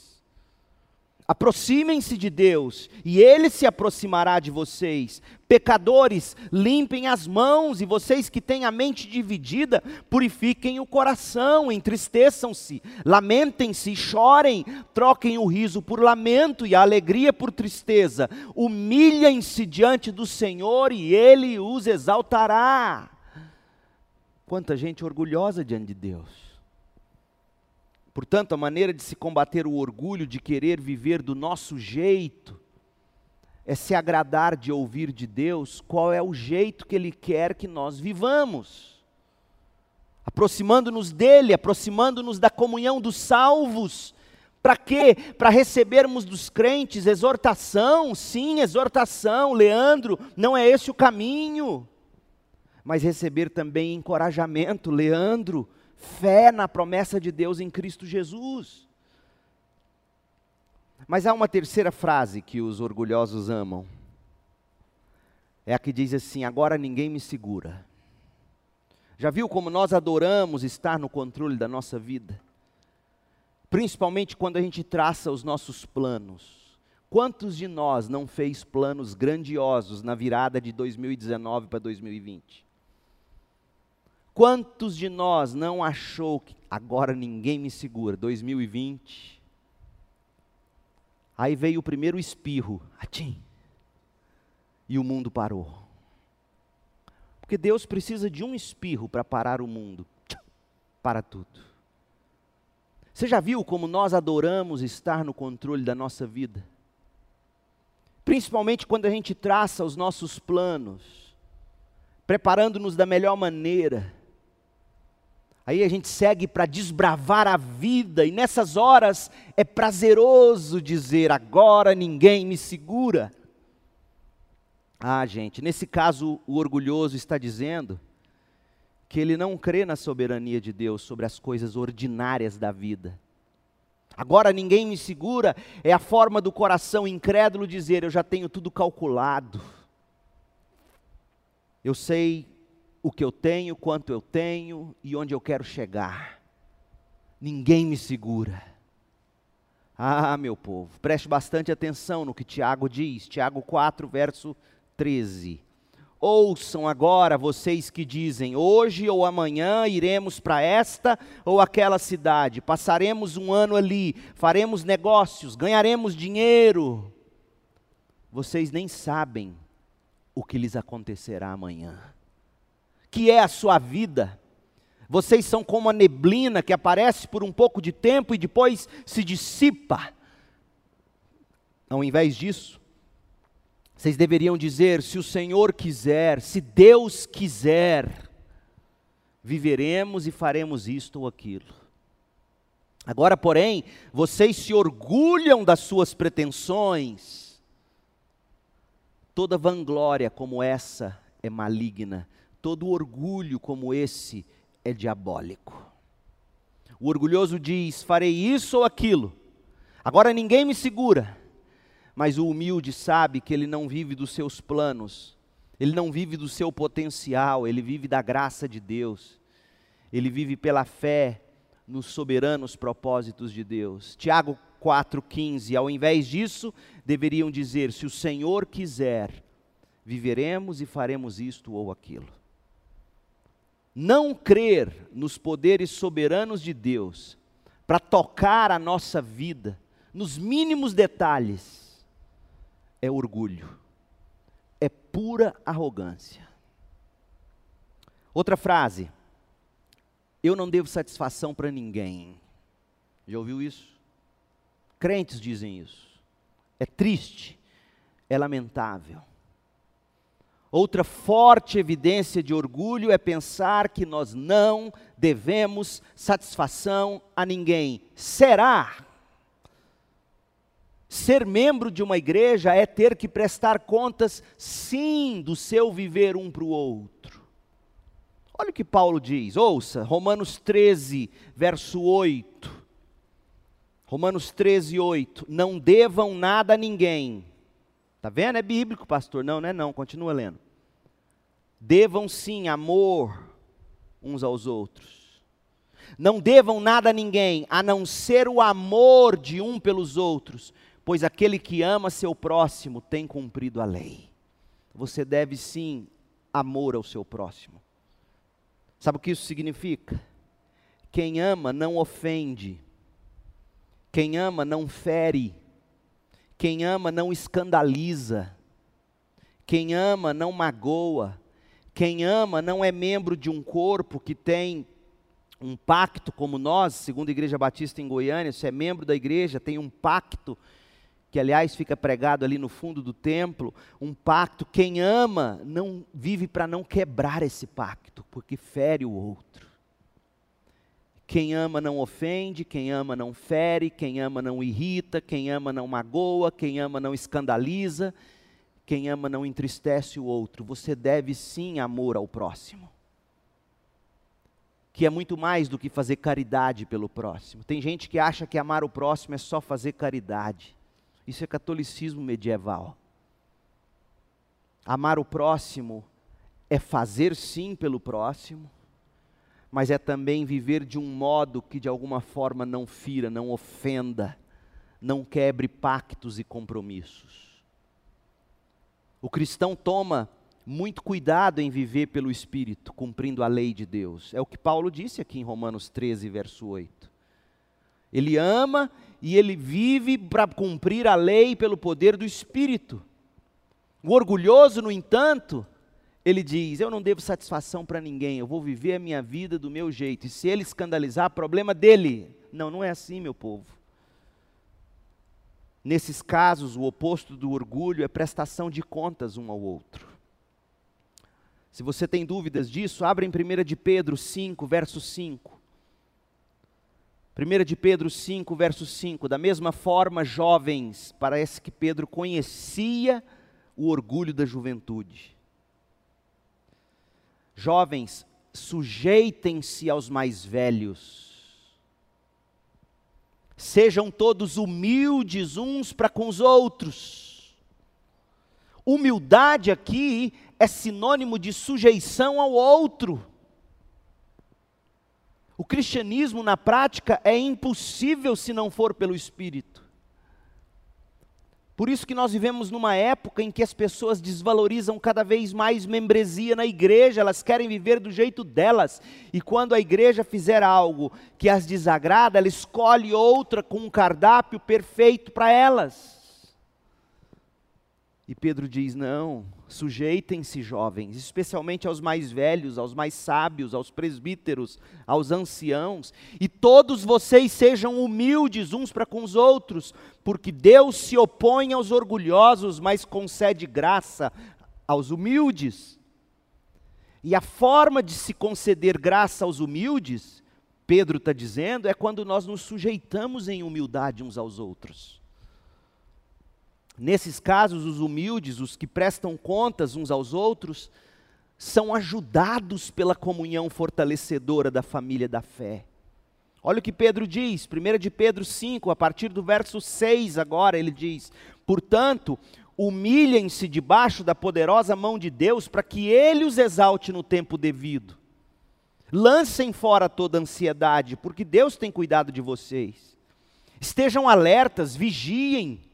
Aproximem-se de Deus e Ele se aproximará de vocês. Pecadores, limpem as mãos e vocês que têm a mente dividida, purifiquem o coração, entristeçam-se, lamentem-se chorem, troquem o riso por lamento e a alegria por tristeza. Humilhem-se diante do Senhor e Ele os exaltará. Quanta gente orgulhosa diante de Deus. Portanto, a maneira de se combater o orgulho de querer viver do nosso jeito é se agradar de ouvir de Deus qual é o jeito que Ele quer que nós vivamos. Aproximando-nos dEle, aproximando-nos da comunhão dos salvos. Para quê? Para recebermos dos crentes exortação, sim, exortação, Leandro, não é esse o caminho. Mas receber também encorajamento, Leandro, fé na promessa de Deus em Cristo Jesus. Mas há uma terceira frase que os orgulhosos amam. É a que diz assim: agora ninguém me segura. Já viu como nós adoramos estar no controle da nossa vida? Principalmente quando a gente traça os nossos planos. Quantos de nós não fez planos grandiosos na virada de 2019 para 2020? Quantos de nós não achou que agora ninguém me segura? 2020. Aí veio o primeiro espirro, atim, e o mundo parou. Porque Deus precisa de um espirro para parar o mundo. Para tudo. Você já viu como nós adoramos estar no controle da nossa vida? Principalmente quando a gente traça os nossos planos, preparando-nos da melhor maneira Aí a gente segue para desbravar a vida, e nessas horas é prazeroso dizer: agora ninguém me segura. Ah, gente, nesse caso o orgulhoso está dizendo que ele não crê na soberania de Deus sobre as coisas ordinárias da vida. Agora ninguém me segura, é a forma do coração incrédulo dizer: eu já tenho tudo calculado. Eu sei o que eu tenho, quanto eu tenho e onde eu quero chegar. Ninguém me segura. Ah, meu povo, preste bastante atenção no que Tiago diz, Tiago 4, verso 13. Ouçam agora vocês que dizem: hoje ou amanhã iremos para esta ou aquela cidade, passaremos um ano ali, faremos negócios, ganharemos dinheiro. Vocês nem sabem o que lhes acontecerá amanhã que é a sua vida. Vocês são como a neblina que aparece por um pouco de tempo e depois se dissipa. Ao invés disso, vocês deveriam dizer: se o Senhor quiser, se Deus quiser, viveremos e faremos isto ou aquilo. Agora, porém, vocês se orgulham das suas pretensões. Toda vanglória como essa é maligna todo orgulho como esse é diabólico. O orgulhoso diz: farei isso ou aquilo, agora ninguém me segura. Mas o humilde sabe que ele não vive dos seus planos, ele não vive do seu potencial, ele vive da graça de Deus, ele vive pela fé nos soberanos propósitos de Deus. Tiago 4,15: ao invés disso, deveriam dizer: se o Senhor quiser, viveremos e faremos isto ou aquilo. Não crer nos poderes soberanos de Deus para tocar a nossa vida, nos mínimos detalhes, é orgulho, é pura arrogância. Outra frase, eu não devo satisfação para ninguém. Já ouviu isso? Crentes dizem isso. É triste, é lamentável. Outra forte evidência de orgulho é pensar que nós não devemos satisfação a ninguém. Será? Ser membro de uma igreja é ter que prestar contas, sim, do seu viver um para o outro. Olha o que Paulo diz, ouça, Romanos 13, verso 8. Romanos 13, 8. Não devam nada a ninguém. Está vendo? É bíblico, pastor. Não, não é não. Continua lendo. Devam sim amor uns aos outros. Não devam nada a ninguém, a não ser o amor de um pelos outros pois aquele que ama seu próximo tem cumprido a lei. Você deve sim amor ao seu próximo. Sabe o que isso significa? Quem ama não ofende, quem ama não fere, quem ama não escandaliza, quem ama não magoa, quem ama não é membro de um corpo que tem um pacto como nós, segundo a Igreja Batista em Goiânia, se é membro da igreja, tem um pacto que aliás fica pregado ali no fundo do templo, um pacto. Quem ama não vive para não quebrar esse pacto, porque fere o outro. Quem ama não ofende, quem ama não fere, quem ama não irrita, quem ama não magoa, quem ama não escandaliza, quem ama não entristece o outro. Você deve sim amor ao próximo. Que é muito mais do que fazer caridade pelo próximo. Tem gente que acha que amar o próximo é só fazer caridade. Isso é catolicismo medieval. Amar o próximo é fazer sim pelo próximo, mas é também viver de um modo que de alguma forma não fira, não ofenda, não quebre pactos e compromissos. O cristão toma muito cuidado em viver pelo Espírito, cumprindo a lei de Deus. É o que Paulo disse aqui em Romanos 13, verso 8. Ele ama e ele vive para cumprir a lei pelo poder do Espírito. O orgulhoso, no entanto, ele diz: Eu não devo satisfação para ninguém, eu vou viver a minha vida do meu jeito, e se ele escandalizar, problema dele. Não, não é assim, meu povo. Nesses casos, o oposto do orgulho é prestação de contas um ao outro. Se você tem dúvidas disso, abra em 1 de Pedro 5, verso 5. 1 de Pedro 5, verso 5, da mesma forma, jovens, parece que Pedro conhecia o orgulho da juventude. Jovens, sujeitem-se aos mais velhos. Sejam todos humildes uns para com os outros. Humildade aqui é sinônimo de sujeição ao outro. O cristianismo, na prática, é impossível se não for pelo Espírito. Por isso que nós vivemos numa época em que as pessoas desvalorizam cada vez mais membresia na igreja, elas querem viver do jeito delas. E quando a igreja fizer algo que as desagrada, ela escolhe outra com um cardápio perfeito para elas. E Pedro diz: não, sujeitem-se, jovens, especialmente aos mais velhos, aos mais sábios, aos presbíteros, aos anciãos, e todos vocês sejam humildes uns para com os outros, porque Deus se opõe aos orgulhosos, mas concede graça aos humildes. E a forma de se conceder graça aos humildes, Pedro está dizendo, é quando nós nos sujeitamos em humildade uns aos outros. Nesses casos, os humildes, os que prestam contas uns aos outros, são ajudados pela comunhão fortalecedora da família da fé. Olha o que Pedro diz, 1 de Pedro 5, a partir do verso 6 agora, ele diz: Portanto, humilhem-se debaixo da poderosa mão de Deus, para que Ele os exalte no tempo devido. Lancem fora toda ansiedade, porque Deus tem cuidado de vocês. Estejam alertas, vigiem.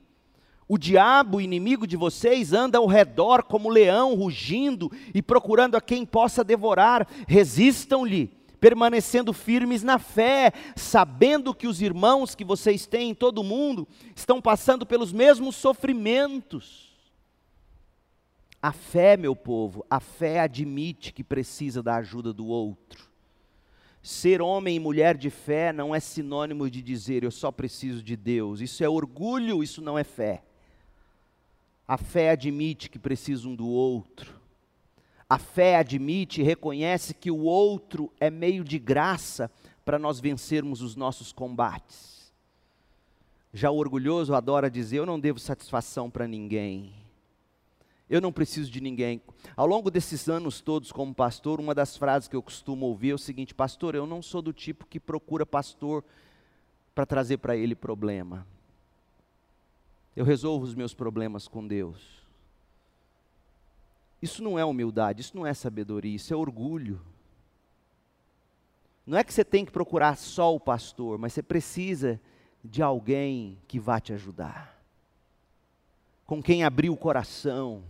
O diabo, inimigo de vocês, anda ao redor como leão, rugindo e procurando a quem possa devorar. Resistam-lhe, permanecendo firmes na fé, sabendo que os irmãos que vocês têm em todo o mundo estão passando pelos mesmos sofrimentos. A fé, meu povo, a fé admite que precisa da ajuda do outro. Ser homem e mulher de fé não é sinônimo de dizer eu só preciso de Deus. Isso é orgulho, isso não é fé. A fé admite que precisa um do outro. A fé admite e reconhece que o outro é meio de graça para nós vencermos os nossos combates. Já o orgulhoso adora dizer: Eu não devo satisfação para ninguém. Eu não preciso de ninguém. Ao longo desses anos todos como pastor, uma das frases que eu costumo ouvir é o seguinte: Pastor, eu não sou do tipo que procura pastor para trazer para ele problema. Eu resolvo os meus problemas com Deus. Isso não é humildade, isso não é sabedoria, isso é orgulho. Não é que você tem que procurar só o pastor, mas você precisa de alguém que vá te ajudar. Com quem abrir o coração,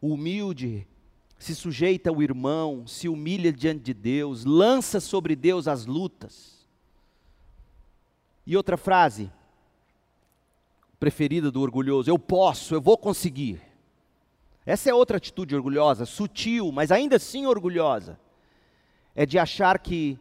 o humilde se sujeita ao irmão, se humilha diante de Deus, lança sobre Deus as lutas. E outra frase preferida do orgulhoso: eu posso, eu vou conseguir. Essa é outra atitude orgulhosa, sutil, mas ainda assim orgulhosa. É de achar que,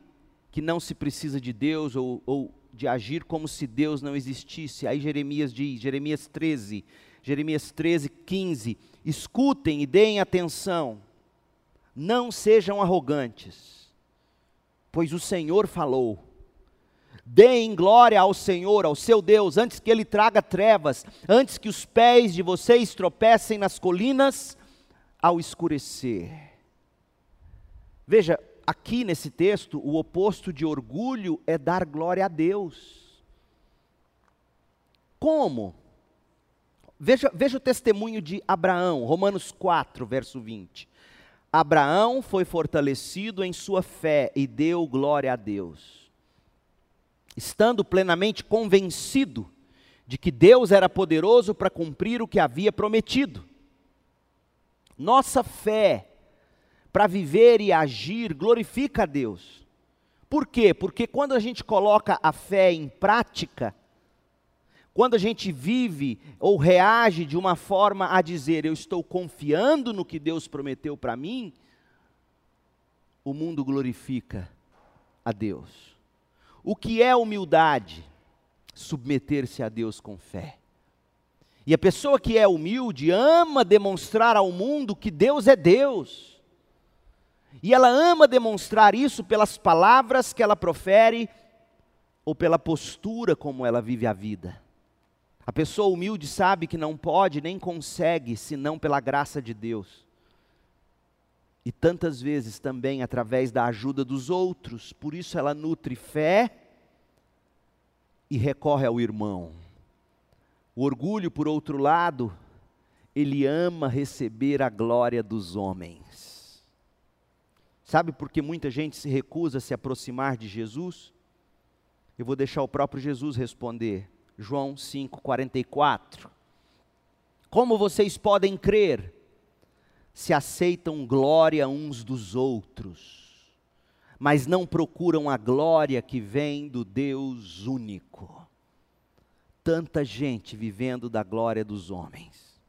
que não se precisa de Deus ou, ou de agir como se Deus não existisse. Aí Jeremias diz, Jeremias 13, Jeremias 13, 15: Escutem e deem atenção, não sejam arrogantes, pois o Senhor falou. Deem glória ao Senhor, ao seu Deus, antes que Ele traga trevas, antes que os pés de vocês tropecem nas colinas ao escurecer. Veja, aqui nesse texto, o oposto de orgulho é dar glória a Deus. Como? Veja, veja o testemunho de Abraão, Romanos 4, verso 20. Abraão foi fortalecido em sua fé e deu glória a Deus. Estando plenamente convencido de que Deus era poderoso para cumprir o que havia prometido. Nossa fé para viver e agir glorifica a Deus. Por quê? Porque quando a gente coloca a fé em prática, quando a gente vive ou reage de uma forma a dizer eu estou confiando no que Deus prometeu para mim, o mundo glorifica a Deus. O que é humildade? Submeter-se a Deus com fé. E a pessoa que é humilde ama demonstrar ao mundo que Deus é Deus. E ela ama demonstrar isso pelas palavras que ela profere ou pela postura como ela vive a vida. A pessoa humilde sabe que não pode nem consegue senão pela graça de Deus. E tantas vezes também através da ajuda dos outros, por isso ela nutre fé e recorre ao irmão. O orgulho, por outro lado, ele ama receber a glória dos homens. Sabe por que muita gente se recusa a se aproximar de Jesus? Eu vou deixar o próprio Jesus responder. João 5:44. Como vocês podem crer se aceitam glória uns dos outros, mas não procuram a glória que vem do Deus único? Tanta gente vivendo da glória dos homens.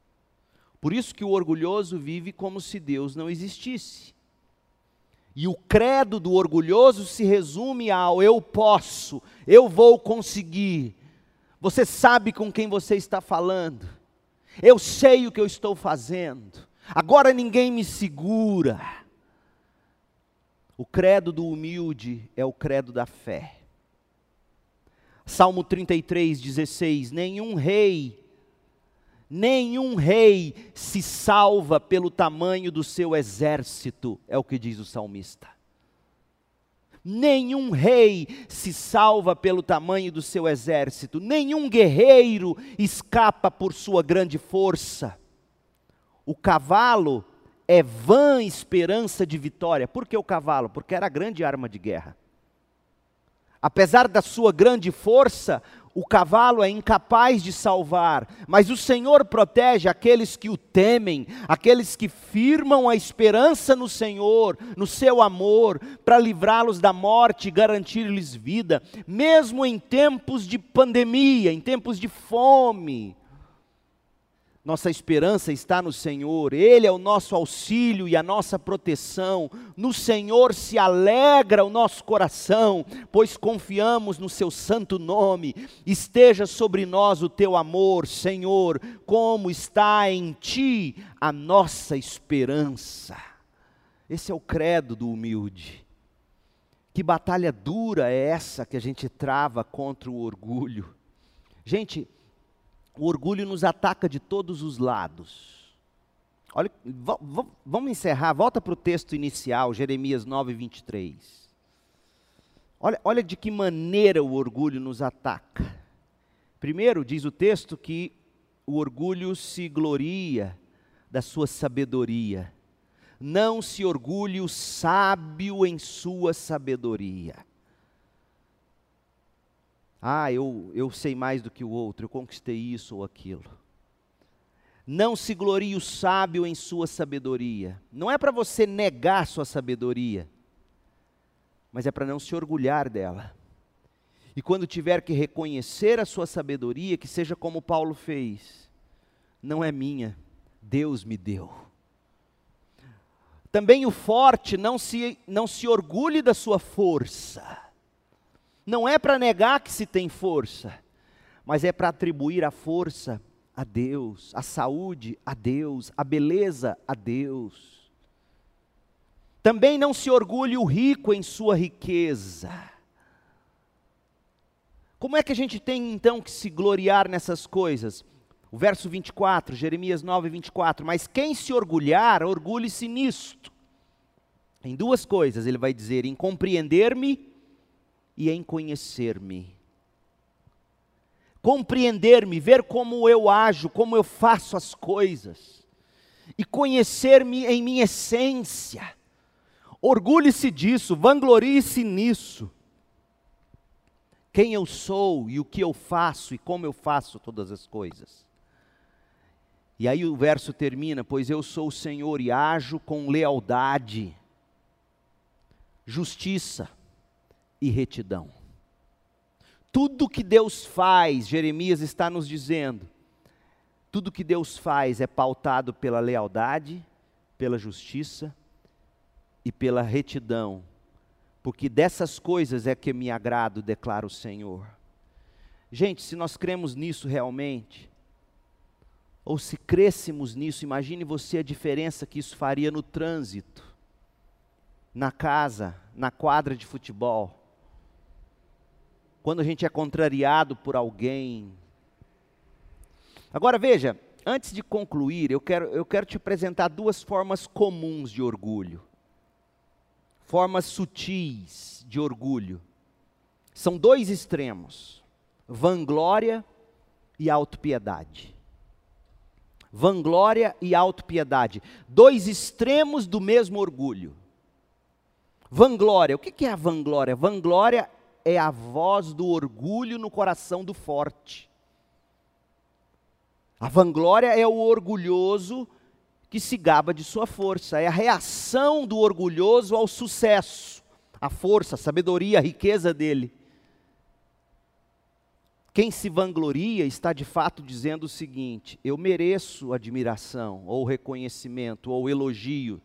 Por isso que o orgulhoso vive como se Deus não existisse. E o credo do orgulhoso se resume ao eu posso, eu vou conseguir, você sabe com quem você está falando. Eu sei o que eu estou fazendo. Agora ninguém me segura. O credo do humilde é o credo da fé. Salmo 33, 16: Nenhum rei, nenhum rei se salva pelo tamanho do seu exército, é o que diz o salmista. Nenhum rei se salva pelo tamanho do seu exército, nenhum guerreiro escapa por sua grande força. O cavalo é vã esperança de vitória. Por que o cavalo? Porque era a grande arma de guerra. Apesar da sua grande força, o cavalo é incapaz de salvar, mas o Senhor protege aqueles que o temem, aqueles que firmam a esperança no Senhor, no seu amor, para livrá-los da morte e garantir-lhes vida, mesmo em tempos de pandemia, em tempos de fome. Nossa esperança está no Senhor, Ele é o nosso auxílio e a nossa proteção. No Senhor se alegra o nosso coração, pois confiamos no Seu santo nome. Esteja sobre nós o Teu amor, Senhor, como está em Ti a nossa esperança. Esse é o credo do humilde. Que batalha dura é essa que a gente trava contra o orgulho? Gente, o orgulho nos ataca de todos os lados. Olha, vamos encerrar, volta para o texto inicial, Jeremias 9, 23. Olha, olha de que maneira o orgulho nos ataca. Primeiro, diz o texto que o orgulho se gloria da sua sabedoria. Não se orgulhe o sábio em sua sabedoria. Ah, eu, eu sei mais do que o outro, eu conquistei isso ou aquilo. Não se glorie o sábio em sua sabedoria. Não é para você negar sua sabedoria, mas é para não se orgulhar dela. E quando tiver que reconhecer a sua sabedoria, que seja como Paulo fez: não é minha, Deus me deu. Também o forte não se, não se orgulhe da sua força não é para negar que se tem força, mas é para atribuir a força a Deus, a saúde a Deus, a beleza a Deus. Também não se orgulhe o rico em sua riqueza. Como é que a gente tem então que se gloriar nessas coisas? O verso 24, Jeremias 9, 24. Mas quem se orgulhar, orgulhe-se nisto. Em duas coisas, ele vai dizer: em compreender-me e em conhecer-me. Compreender-me, ver como eu ajo, como eu faço as coisas, e conhecer-me em minha essência. Orgulhe-se disso, vanglorie-se nisso. Quem eu sou e o que eu faço e como eu faço todas as coisas. E aí o verso termina: Pois eu sou o Senhor e ajo com lealdade, justiça, e retidão. Tudo que Deus faz, Jeremias está nos dizendo, tudo que Deus faz é pautado pela lealdade, pela justiça e pela retidão, porque dessas coisas é que me agrado, declara o Senhor. Gente, se nós cremos nisso realmente, ou se crescemos nisso, imagine você a diferença que isso faria no trânsito, na casa, na quadra de futebol quando a gente é contrariado por alguém. Agora veja, antes de concluir, eu quero, eu quero te apresentar duas formas comuns de orgulho. Formas sutis de orgulho. São dois extremos: vanglória e autopiedade. Vanglória e autopiedade. Dois extremos do mesmo orgulho. Vanglória, o que é a vanglória? Vanglória é a voz do orgulho no coração do forte. A vanglória é o orgulhoso que se gaba de sua força, é a reação do orgulhoso ao sucesso, a força, a sabedoria, a riqueza dele. Quem se vangloria está de fato dizendo o seguinte: eu mereço admiração, ou reconhecimento, ou elogio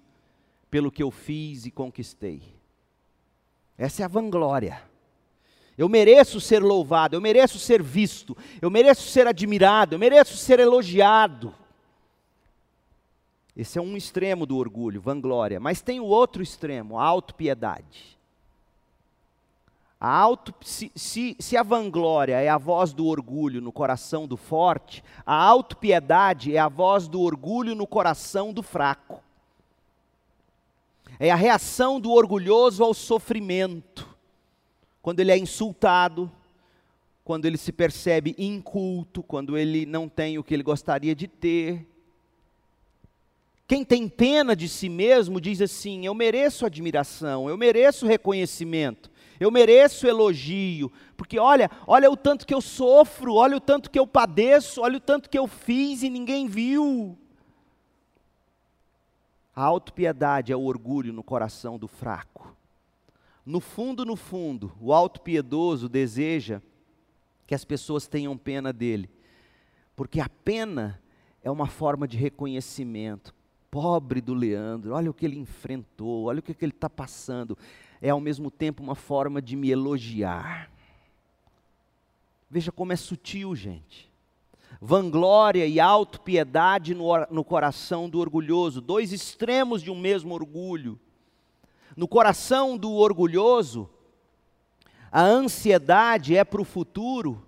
pelo que eu fiz e conquistei. Essa é a vanglória. Eu mereço ser louvado, eu mereço ser visto, eu mereço ser admirado, eu mereço ser elogiado. Esse é um extremo do orgulho, vanglória. Mas tem o outro extremo, a autopiedade. A auto, se, se, se a vanglória é a voz do orgulho no coração do forte, a autopiedade é a voz do orgulho no coração do fraco. É a reação do orgulhoso ao sofrimento quando ele é insultado, quando ele se percebe inculto, quando ele não tem o que ele gostaria de ter. Quem tem pena de si mesmo diz assim: eu mereço admiração, eu mereço reconhecimento, eu mereço elogio, porque olha, olha o tanto que eu sofro, olha o tanto que eu padeço, olha o tanto que eu fiz e ninguém viu. A autopiedade é o orgulho no coração do fraco. No fundo, no fundo, o autopiedoso deseja que as pessoas tenham pena dele. Porque a pena é uma forma de reconhecimento. Pobre do Leandro, olha o que ele enfrentou, olha o que ele está passando. É ao mesmo tempo uma forma de me elogiar. Veja como é sutil, gente. Vanglória e autopiedade no, no coração do orgulhoso, dois extremos de um mesmo orgulho. No coração do orgulhoso, a ansiedade é para o futuro,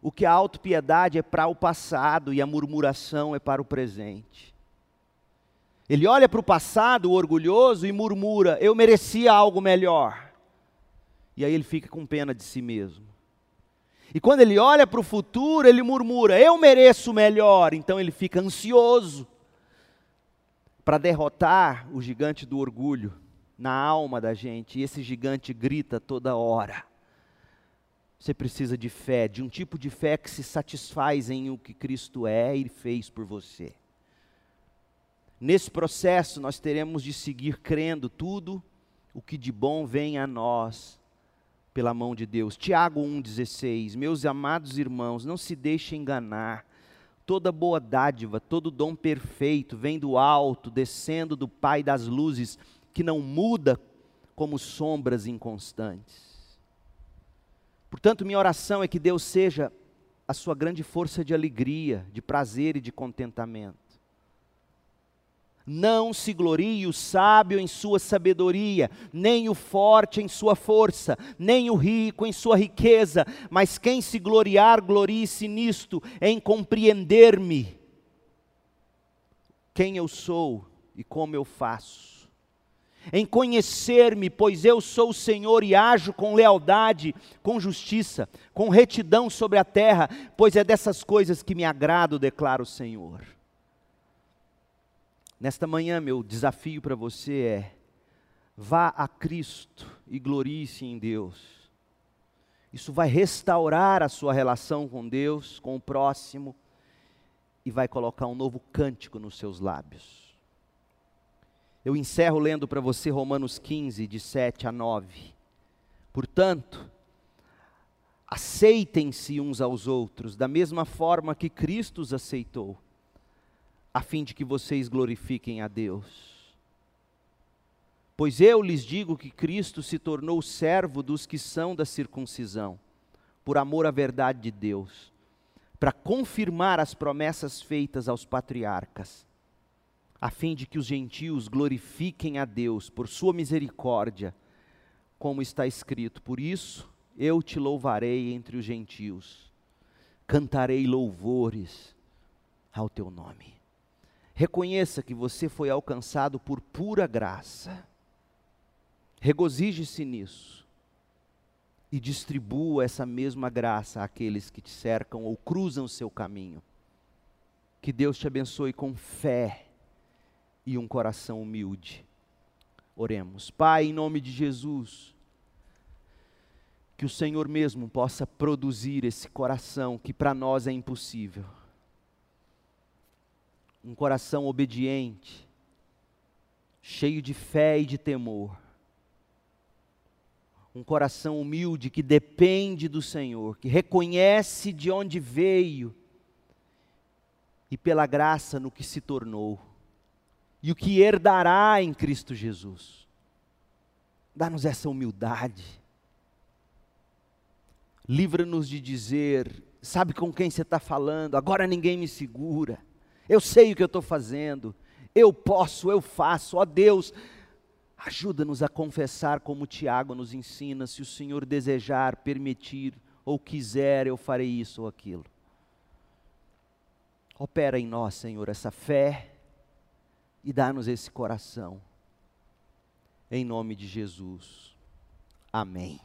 o que a autopiedade é para o passado e a murmuração é para o presente. Ele olha para o passado, o orgulhoso, e murmura: Eu merecia algo melhor. E aí ele fica com pena de si mesmo. E quando ele olha para o futuro, ele murmura: Eu mereço melhor. Então ele fica ansioso para derrotar o gigante do orgulho na alma da gente, e esse gigante grita toda hora. Você precisa de fé, de um tipo de fé que se satisfaz em o que Cristo é e fez por você. Nesse processo, nós teremos de seguir crendo tudo o que de bom vem a nós pela mão de Deus. Tiago 1,16: Meus amados irmãos, não se deixem enganar. Toda boa dádiva, todo dom perfeito vem do alto, descendo do Pai das luzes que não muda como sombras inconstantes. Portanto, minha oração é que Deus seja a sua grande força de alegria, de prazer e de contentamento. Não se glorie o sábio em sua sabedoria, nem o forte em sua força, nem o rico em sua riqueza, mas quem se gloriar, glorie-se nisto, em compreender-me, quem eu sou e como eu faço em conhecer-me, pois eu sou o Senhor e ajo com lealdade, com justiça, com retidão sobre a terra, pois é dessas coisas que me agrado, declara o Senhor. Nesta manhã, meu desafio para você é: vá a Cristo e glorie-se em Deus. Isso vai restaurar a sua relação com Deus, com o próximo, e vai colocar um novo cântico nos seus lábios. Eu encerro lendo para você Romanos 15, de 7 a 9. Portanto, aceitem-se uns aos outros, da mesma forma que Cristo os aceitou, a fim de que vocês glorifiquem a Deus. Pois eu lhes digo que Cristo se tornou servo dos que são da circuncisão, por amor à verdade de Deus, para confirmar as promessas feitas aos patriarcas a fim de que os gentios glorifiquem a Deus por sua misericórdia, como está escrito: Por isso eu te louvarei entre os gentios, cantarei louvores ao teu nome. Reconheça que você foi alcançado por pura graça. Regozije-se nisso e distribua essa mesma graça àqueles que te cercam ou cruzam o seu caminho. Que Deus te abençoe com fé e um coração humilde. Oremos. Pai, em nome de Jesus, que o Senhor mesmo possa produzir esse coração que para nós é impossível. Um coração obediente, cheio de fé e de temor. Um coração humilde que depende do Senhor, que reconhece de onde veio e pela graça no que se tornou e o que herdará em Cristo Jesus. Dá-nos essa humildade. Livra-nos de dizer, sabe com quem você está falando, agora ninguém me segura, eu sei o que eu estou fazendo, eu posso, eu faço, ó Deus, ajuda-nos a confessar como Tiago nos ensina, se o Senhor desejar, permitir ou quiser, eu farei isso ou aquilo. Opera em nós, Senhor, essa fé, e dá-nos esse coração. Em nome de Jesus. Amém.